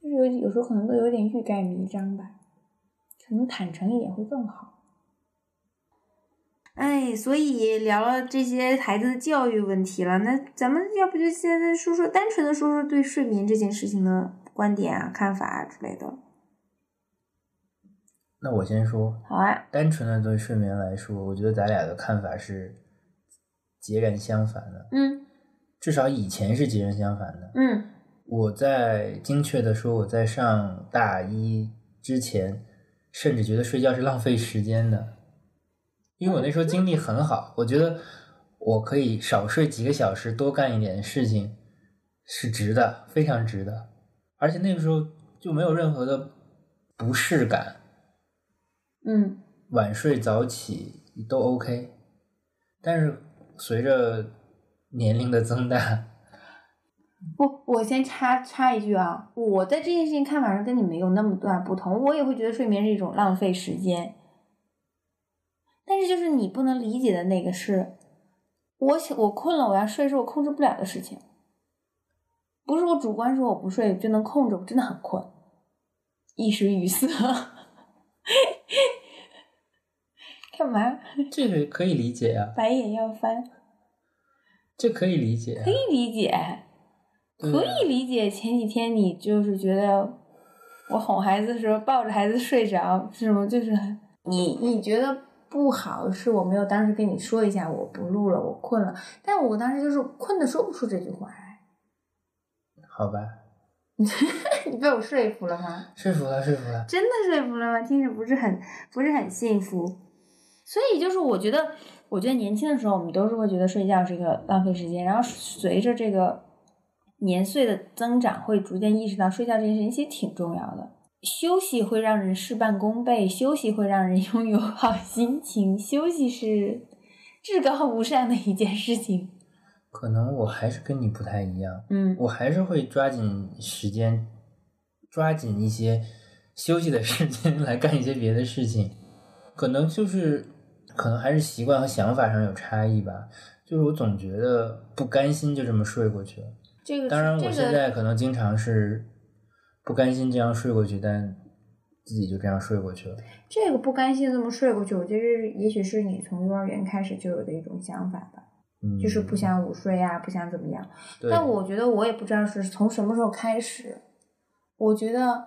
就是有有时候可能都有点欲盖弥彰吧，可能坦诚一点会更好。哎，所以聊了这些孩子的教育问题了，那咱们要不就现在说说单纯的说说对睡眠这件事情的观点啊、看法啊之类的。那我先说，好啊，单纯的对睡眠来说，我觉得咱俩的看法是截然相反的，嗯至少以前是截然相反的。嗯我在精确的说，我在上大一之前，甚至觉得睡觉是浪费时间的，因为我那时候精力很好，我觉得我可以少睡几个小时，多干一点事情，是值的，非常值的，而且那个时候就没有任何的不适感，嗯。晚睡早起都 OK。但是随着年龄的增大，不，我先插插一句啊，我在这件事情看法上跟你没有那么大不同，我也会觉得睡眠是一种浪费时间。但是就是你不能理解的那个是，我想我困了我要睡是我控制不了的事情，不是我主观说我不睡就能控制，我真的很困，一时语塞。干嘛？这个可以理解呀、白眼要翻？这可以理解、啊可。以理解，对可以理解。前几天你就是觉得我哄孩子的时候抱着孩子睡着，是吗？就是你你觉得不好，是我没有当时跟你说一下，我不录了，我困了。但我当时就是困的说不出这句话来。好吧，你被我说服了吗？说服了，说服了。真的说服了吗？听着不是很不是很幸福。所以就是我觉得，我觉得年轻的时候我们都是会觉得睡觉是一个浪费时间，然后随着这个年岁的增长，会逐渐意识到睡觉这件事情其实挺重要的。休息会让人事半功倍，休息会让人 拥有好心情，休息是至高无上的一件事情。可能我还是跟你不太一样，嗯我还是会抓紧时间，抓紧一些休息的时间来干一些别的事情。可能就是，可能还是习惯和想法上有差异吧。就是我总觉得不甘心就这么睡过去了。这个当然，我现在可能经常是不甘心这样睡过去，但自己就这样睡过去了。这个不甘心这么睡过去，我觉得是也许是你从幼儿园开始就有的一种想法吧。嗯，就是不想午睡啊，不想怎么样。但我觉得我也不知道是从什么时候开始，我觉得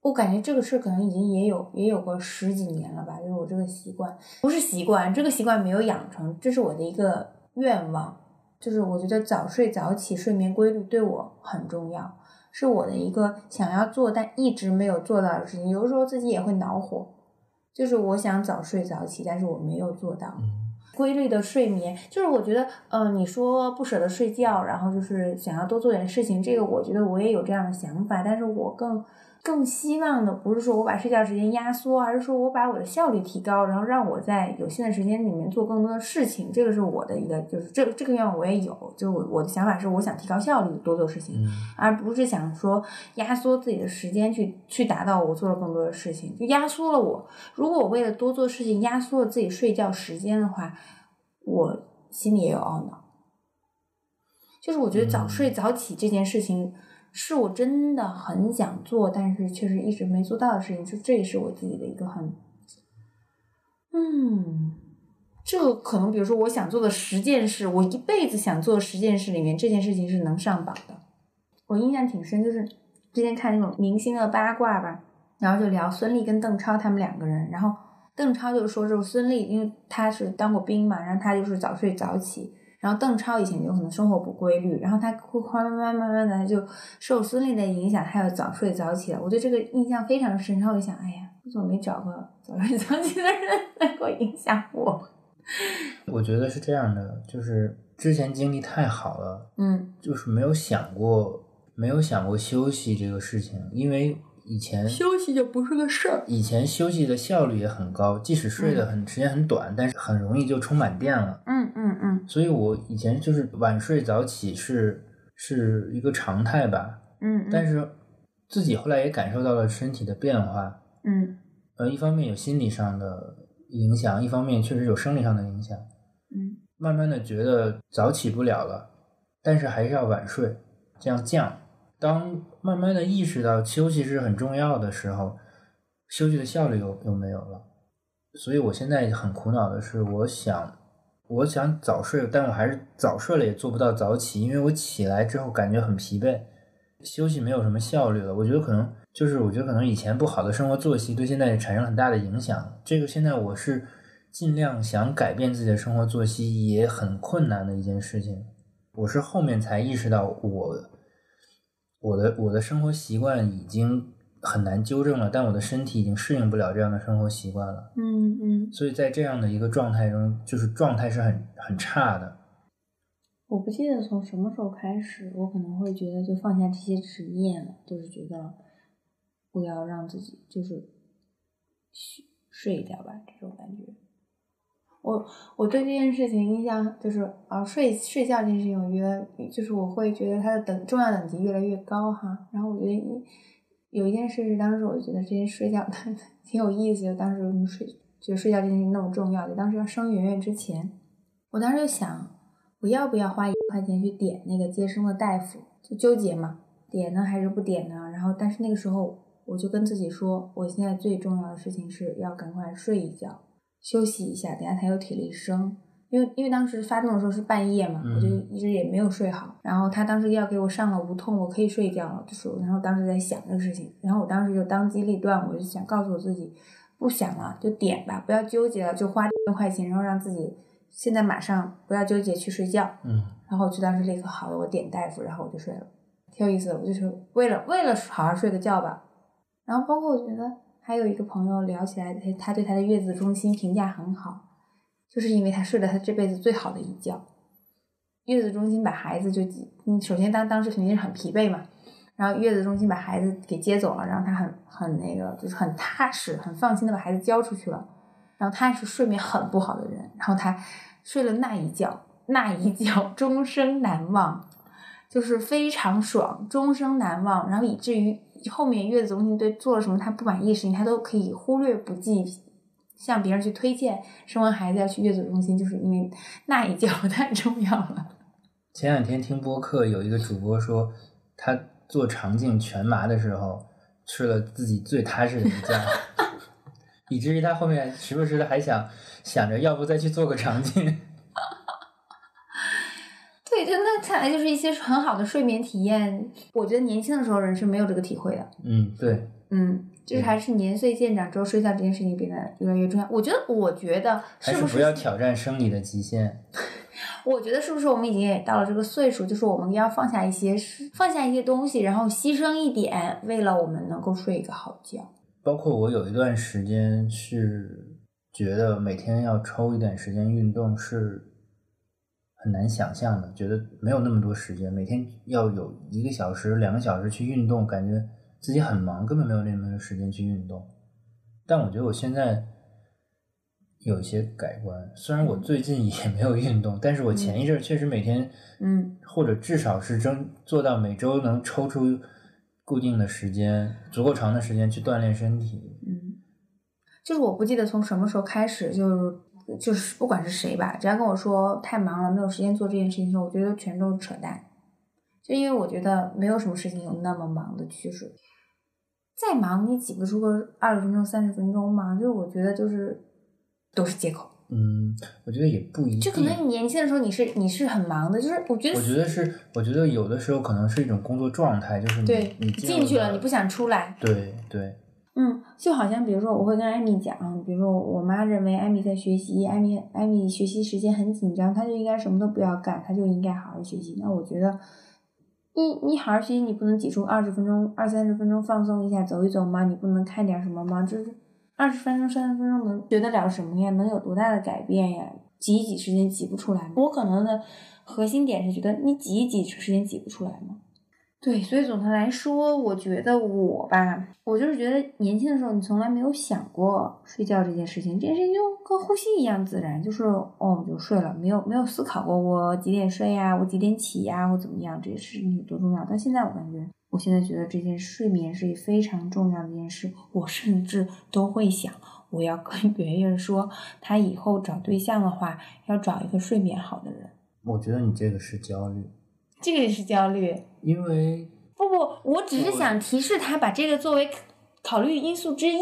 我感觉这个事可能已经也有也有个十几年了吧，就是我这个习惯不是习惯，这个习惯没有养成，这是我的一个愿望，就是我觉得早睡早起，睡眠规律对我很重要，是我的一个想要做但一直没有做到的事情。有的时候自己也会恼火，就是我想早睡早起，但是我没有做到。嗯规律的睡眠，就是我觉得，嗯、你说不舍得睡觉，然后就是想要多做点事情，这个我觉得我也有这样的想法，但是我更更希望的不是说我把睡觉时间压缩，而是说我把我的效率提高，然后让我在有限的时间里面做更多的事情，这个是我的一个，就是这这个愿望我也有，就是我我的想法是我想提高效率，多做事情，嗯而不是想说压缩自己的时间去去达到我做了更多的事情，就压缩了我。如果我为了多做事情压缩了自己睡觉时间的话，我心里也有懊恼。就是我觉得早睡早起这件事情，是我真的很想做，但是确实一直没做到的事情。就这也是我自己的一个很，嗯，这个可能比如说我想做的十件事，我一辈子想做的十件事里面，这件事情是能上榜的。我印象挺深，就是之前看那种明星的八卦吧，然后就聊孙俪跟邓超他们两个人，然后邓超就说，就是孙俪，因为他是当过兵嘛，然后他就是早睡早起，然后邓超以前就可能生活不规律，然后他会慢慢慢慢的他就受孙俪的影响，他要早睡早起了。我对这个印象非常深，然后我就想，哎呀，我怎么没找个早睡早起的人来给我影响我？我觉得是这样的，就是之前经历太好了，嗯，就是没有想过，没有想过休息这个事情，因为以前休息就不是个事儿。以前休息的效率也很高，即使睡得很时间很短，但是很容易就充满电了。嗯嗯嗯所以我以前就是晚睡早起是是一个常态吧，嗯，但是自己后来也感受到了身体的变化，嗯呃，一方面有心理上的影响，一方面确实有生理上的影响。嗯慢慢的觉得早起不了了，但是还是要晚睡，这样降。当慢慢的意识到休息是很重要的时候，休息的效率又又没有了。所以我现在很苦恼的是，我想我想早睡，但我还是早睡了也做不到早起，因为我起来之后感觉很疲惫，休息没有什么效率了。我觉得可能就是我觉得可能以前不好的生活作息对现在产生很大的影响。这个现在我是尽量想改变自己的生活作息，也很困难的一件事情。我是后面才意识到我我的我的生活习惯已经很难纠正了，但我的身体已经适应不了这样的生活习惯了。嗯嗯，所以在这样的一个状态中，就是状态是很很差的。我不记得从什么时候开始，我可能会觉得就放下这些执念了，就是觉得不要让自己就是睡睡掉吧，这种感觉。我我对这件事情印象就是啊，睡睡觉这件事情，我觉得就是我会觉得它的等重要等级越来越高哈。然后我觉得有一件事是当时我觉得这件睡觉 挺有意思的，当时我们睡就睡觉这件事情那么重要，就当时要生圆圆之前，我当时就想我要不要花一块钱去点那个接生的大夫，就纠结嘛，点呢还是不点呢？然后但是那个时候我就跟自己说，我现在最重要的事情是要赶快睡一觉。休息一下，等下才有体力生。因为因为当时发动的时候是半夜嘛，我就一直也没有睡好。然后他当时要给我上了无痛，我可以睡觉了，就是然后当时在想这个事情，然后我当时就当机立断，我就想告诉我自己，不想了就点吧，不要纠结了，就花六块钱，然后让自己现在马上不要纠结去睡觉。嗯。然后我就当时立刻好了，我点大夫，然后我就睡了，挺有意思的。我就是为了为了好好睡个觉吧。然后包括我觉得。还有一个朋友聊起来，他他对他的月子中心评价很好，就是因为他睡了他这辈子最好的一觉。月子中心把孩子就，嗯，首先当当时肯定是很疲惫嘛，然后月子中心把孩子给接走了，然后他很很那个，就是很踏实、很放心的把孩子交出去了。然后他是睡眠很不好的人，然后他睡了那一觉，那一觉终生难忘，就是非常爽，终生难忘，然后以至于。后面月子中心对做了什么他不满意的事情，他都可以忽略不计，向别人去推荐生完孩子要去月子中心，就是因为那一觉太重要了。前两天听播客有一个主播说，他做肠镜全麻的时候吃了自己最踏实的一觉，以至于他后面时不时的还想想着要不再去做个肠镜。那看来就是一些很好的睡眠体验。我觉得年轻的时候人是没有这个体会的。嗯，对。嗯，就是还是年岁渐长之后，睡觉这件事情变得越来越重要。我觉得，我觉得是不是不要挑战生理的极限？我觉得是不是我们已经也到了这个岁数，就是我们要放下一些放下一些东西，然后牺牲一点，为了我们能够睡一个好觉。包括我有一段时间是觉得每天要抽一点时间运动是。很难想象的，觉得没有那么多时间，每天要有一个小时、两个小时去运动，感觉自己很忙，根本没有那么多时间去运动。但我觉得我现在有一些改观，虽然我最近也没有运动，但是我前一阵确实每天，嗯，或者至少是争做到每周能抽出固定的时间，足够长的时间去锻炼身体。嗯，就是我不记得从什么时候开始就。就是不管是谁吧，只要跟我说太忙了没有时间做这件事情的时候，我觉得全都是扯淡。就因为我觉得没有什么事情有那么忙的趋势，再忙你挤不出个二十分钟、三十分钟嘛？就是我觉得就是都是借口。嗯，我觉得也不一定。就可能你年轻的时候你是你是很忙的，就是我觉得。我觉得是，我觉得有的时候可能是一种工作状态，就是你你进去了，你不想出来。对对。嗯，就好像比如说，我会跟艾米讲，比如说我妈认为艾米在学习，艾米艾米学习时间很紧张，她就应该什么都不要干，她就应该好好学习。那我觉得，你你好好学习，你不能挤出二十分钟、二三十分钟放松一下、走一走吗？你不能看点什么吗？就是二十分钟、三十分钟能学得了什么呀？能有多大的改变呀？挤一挤时间挤不出来。我可能的核心点是觉得你挤一挤时间挤不出来吗？对，所以总的来说，我觉得我吧，我就是觉得年轻的时候，你从来没有想过睡觉这件事情，这件事情就跟呼吸一样自然，就是哦，我就睡了，没有没有思考过我几点睡呀，我几点起呀，我怎么样，这些事情有多重要。到现在，我感觉，我现在觉得这件睡眠是非常重要的一件事，我甚至都会想，我要跟圆圆说，他以后找对象的话，要找一个睡眠好的人。我觉得你这个是焦虑。这个也是焦虑，因为不不，我只是想提示他把这个作为考虑因素之一。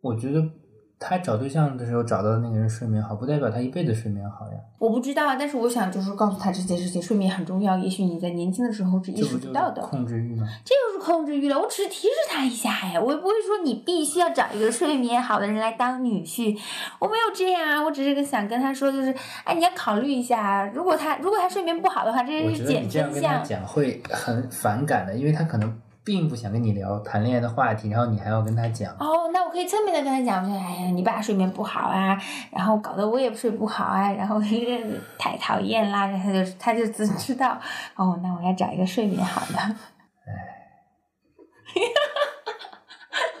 我觉得。他找对象的时候找到的那个人睡眠好，不代表他一辈子睡眠好呀。我不知道，但是我想就是告诉他这件事情，睡眠很重要。也许你在年轻的时候是意识不到的。控制欲吗？这就是控制欲了。我只是提示他一下呀，我又不会说你必须要找一个睡眠好的人来当女婿。我没有这样啊，我只是想跟他说，就是哎，你要考虑一下，如果他如果他睡眠不好的话，这是减分项。我觉得你这样跟他讲会很反感的，因为他可能并不想跟你聊谈恋爱的话题，然后你还要跟他讲。哦，那我可以侧面的跟他讲，我说，哎呀，你爸睡眠不好啊，然后搞得我也睡不好啊，然后 这个太讨厌啦，然后他就他就只知道，哦，那我要找一个睡眠好的。唉，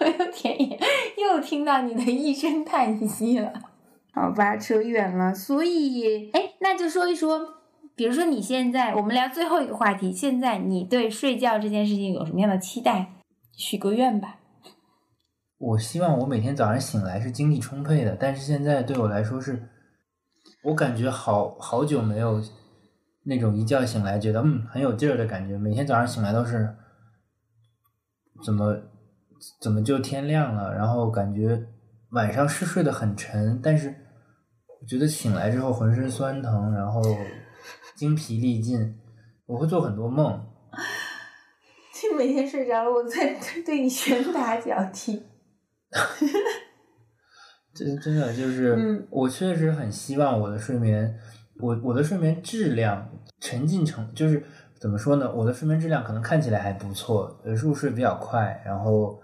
我又田野又听到你的一声叹息了。好吧，扯远了，所以，哎，那就说一说。比如说你现在，我们聊最后一个话题。现在你对睡觉这件事情有什么样的期待？许个愿吧。我希望我每天早上醒来是精力充沛的，但是现在对我来说是，我感觉好好久没有那种一觉醒来觉得嗯很有劲儿的感觉。每天早上醒来都是怎么怎么就天亮了，然后感觉晚上是睡得很沉，但是我觉得醒来之后浑身酸疼，然后。精疲力尽，我会做很多梦。就每天睡着了，我在对你拳打脚踢。真真的就是，我确实很希望我的睡眠，我我的睡眠质量、沉浸成，就是怎么说呢？我的睡眠质量可能看起来还不错，入睡比较快，然后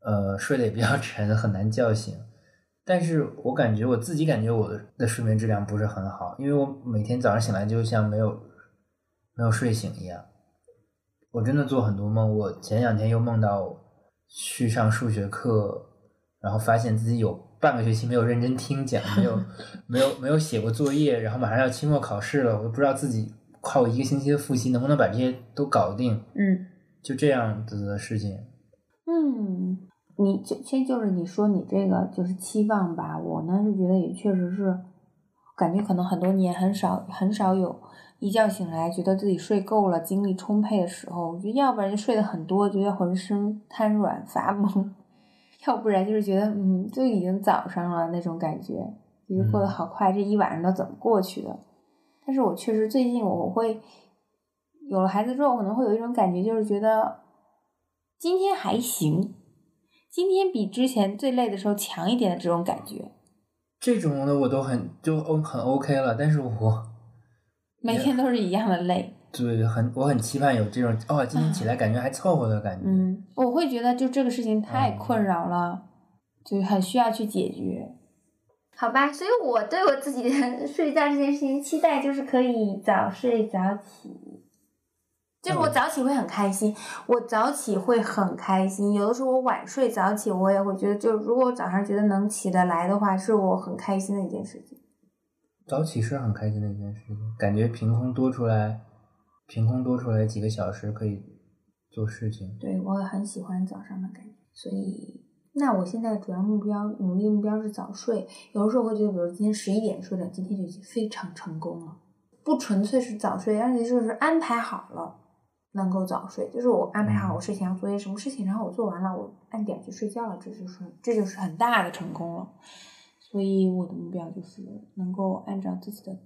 呃睡得也比较沉，很难叫醒。但是我感觉我自己感觉我的的睡眠质量不是很好，因为我每天早上醒来就像没有没有睡醒一样。我真的做很多梦，我前两天又梦到去上数学课，然后发现自己有半个学期没有认真听讲，没有 没有没有写过作业，然后马上要期末考试了，我都不知道自己靠一个星期的复习能不能把这些都搞定。嗯，就这样子的事情。嗯。你就先就是你说你这个就是期望吧，我呢是觉得也确实是，感觉可能很多年很少很少有一觉醒来觉得自己睡够了精力充沛的时候，我觉得要不然就睡得很多，觉得浑身瘫软发懵，要不然就是觉得嗯就已经早上了那种感觉，觉得过得好快，这一晚上都怎么过去的？但是我确实最近我会有了孩子之后，可能会有一种感觉，就是觉得今天还行。今天比之前最累的时候强一点的这种感觉，这种的我都很就很 OK 了，但是我 每天都是一样的累。对，很我很期盼有这种哦，今天起来感觉还凑合的感觉。嗯，我会觉得就这个事情太困扰了，就很需要去解决。好吧，所以我对我自己的 睡觉这件事情期待就是可以早睡早起。就是我早起会很开心，我早起会很开心。有的时候我晚睡早起，我也会觉得，就如果我早上觉得能起得来的话，是我很开心的一件事情。早起是很开心的一件事情，感觉凭空多出来，凭空多出来几个小时可以做事情。对，我很喜欢早上的感觉，所以那我现在主要目标、努力目标是早睡。有的时候会觉得，比如今天十一点睡了，今天就已经非常成功了。不纯粹是早睡，而且就是安排好了。能够早睡，就是我安排好我睡前要做些什么事情，然后我做完了，我按点去睡觉了，这就是这就是很大的成功了。所以我的目标就是能够按照自己的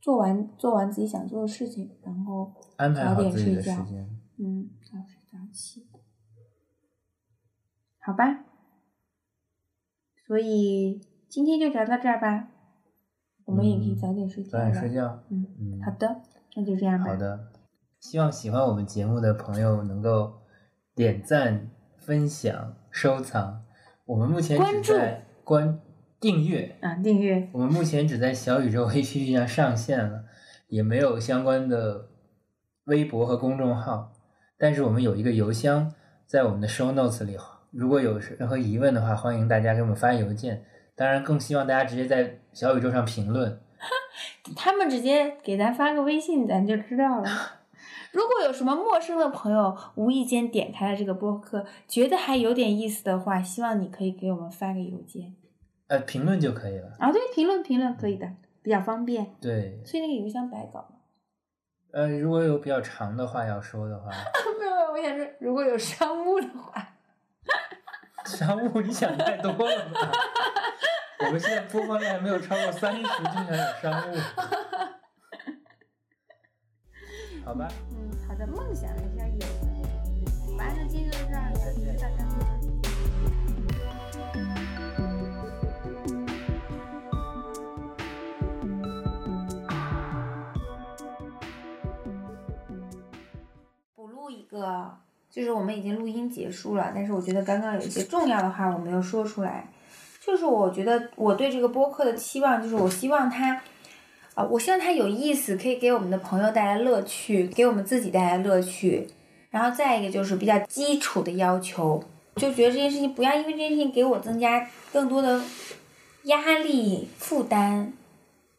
做完做完自己想做的事情，然后早点睡觉，嗯，早睡早起，好吧。所以今天就聊到这儿吧，我们也可以早点睡觉早点睡觉，嗯，好的，那就这样吧。好的。希望喜欢我们节目的朋友能够点赞、分享、收藏。我们目前只在关订阅啊，订阅。我们目前只在小宇宙 APP 上上线了，也没有相关的微博和公众号。但是我们有一个邮箱在我们的 Show Notes 里，如果有任何疑问的话，欢迎大家给我们发邮件。当然，更希望大家直接在小宇宙上评论。他们直接给咱发个微信，咱就知道了。如果有什么陌生的朋友无意间点开了这个播客，觉得还有点意思的话，希望你可以给我们发个邮件。呃，评论就可以了。啊，对，评论评论可以的，比较方便。对。所以那个邮箱白搞了。呃，如果有比较长的话要说的话。没有没有，我想说，如果有商务的话。商务，你想太多了吧？我们现在播放量还没有超过三十，经常有商务。好吧。嗯，好的，梦想还是要有的。完了，今天就这样，谢谢大家。补录一个就是我们已经录音结束了，但是我觉得刚刚有一些重要的话我没有说出来。就是我觉得我对这个播客的期望，就是我希望它，啊、我希望它有意思，可以给我们的朋友带来乐趣，给我们自己带来乐趣。然后再一个就是比较基础的要求，就觉得这件事情不要因为这件事情给我增加更多的压力负担。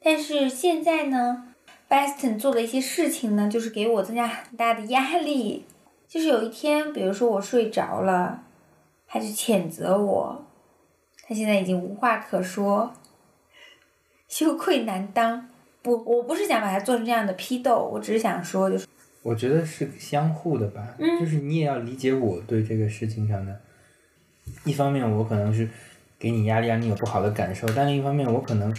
但是现在呢，Baston 做的一些事情呢，就是给我增加很大的压力。就是有一天，比如说我睡着了，他就谴责我，他现在已经无话可说，羞愧难当。不，我不是想把它做成这样的批斗，我只是想说，就是。我觉得是相互的吧，嗯。就是你也要理解我对这个事情上的，一方面我可能是给你压力，让你有不好的感受，但另一方面我可能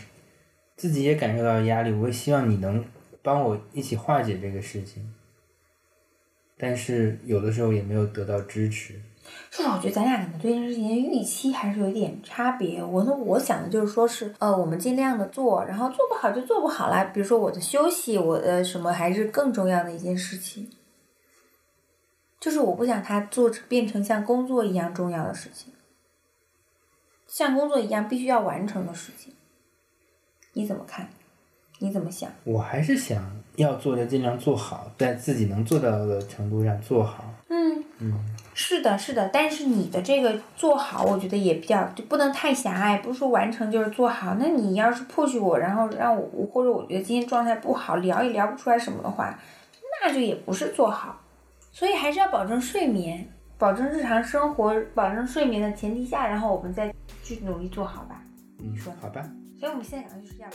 自己也感受到压力，我也希望你能帮我一起化解这个事情，但是有的时候也没有得到支持。是的，我觉得咱俩可能对这件事情的预期还是有一点差别。我呢，我想的就是说是，呃，我们尽量的做，然后做不好就做不好啦。比如说我的休息，我的什么还是更重要的一件事情。就是我不想它做成变成像工作一样重要的事情，像工作一样必须要完成的事情。你怎么看？你怎么想？我还是想要做的尽量做好，在自己能做到的程度上做好。嗯，嗯，是的，是的，但是你的这个做好，我觉得也比较就不能太狭隘，不是说完成就是做好。那你要是 push 我，然后让我，或者我觉得今天状态不好，聊也聊不出来什么的话，那就也不是做好。所以还是要保证睡眠，保证日常生活，保证睡眠的前提下，然后我们再去努力做好吧。你说，好吧。所以我们现在讲的就是要。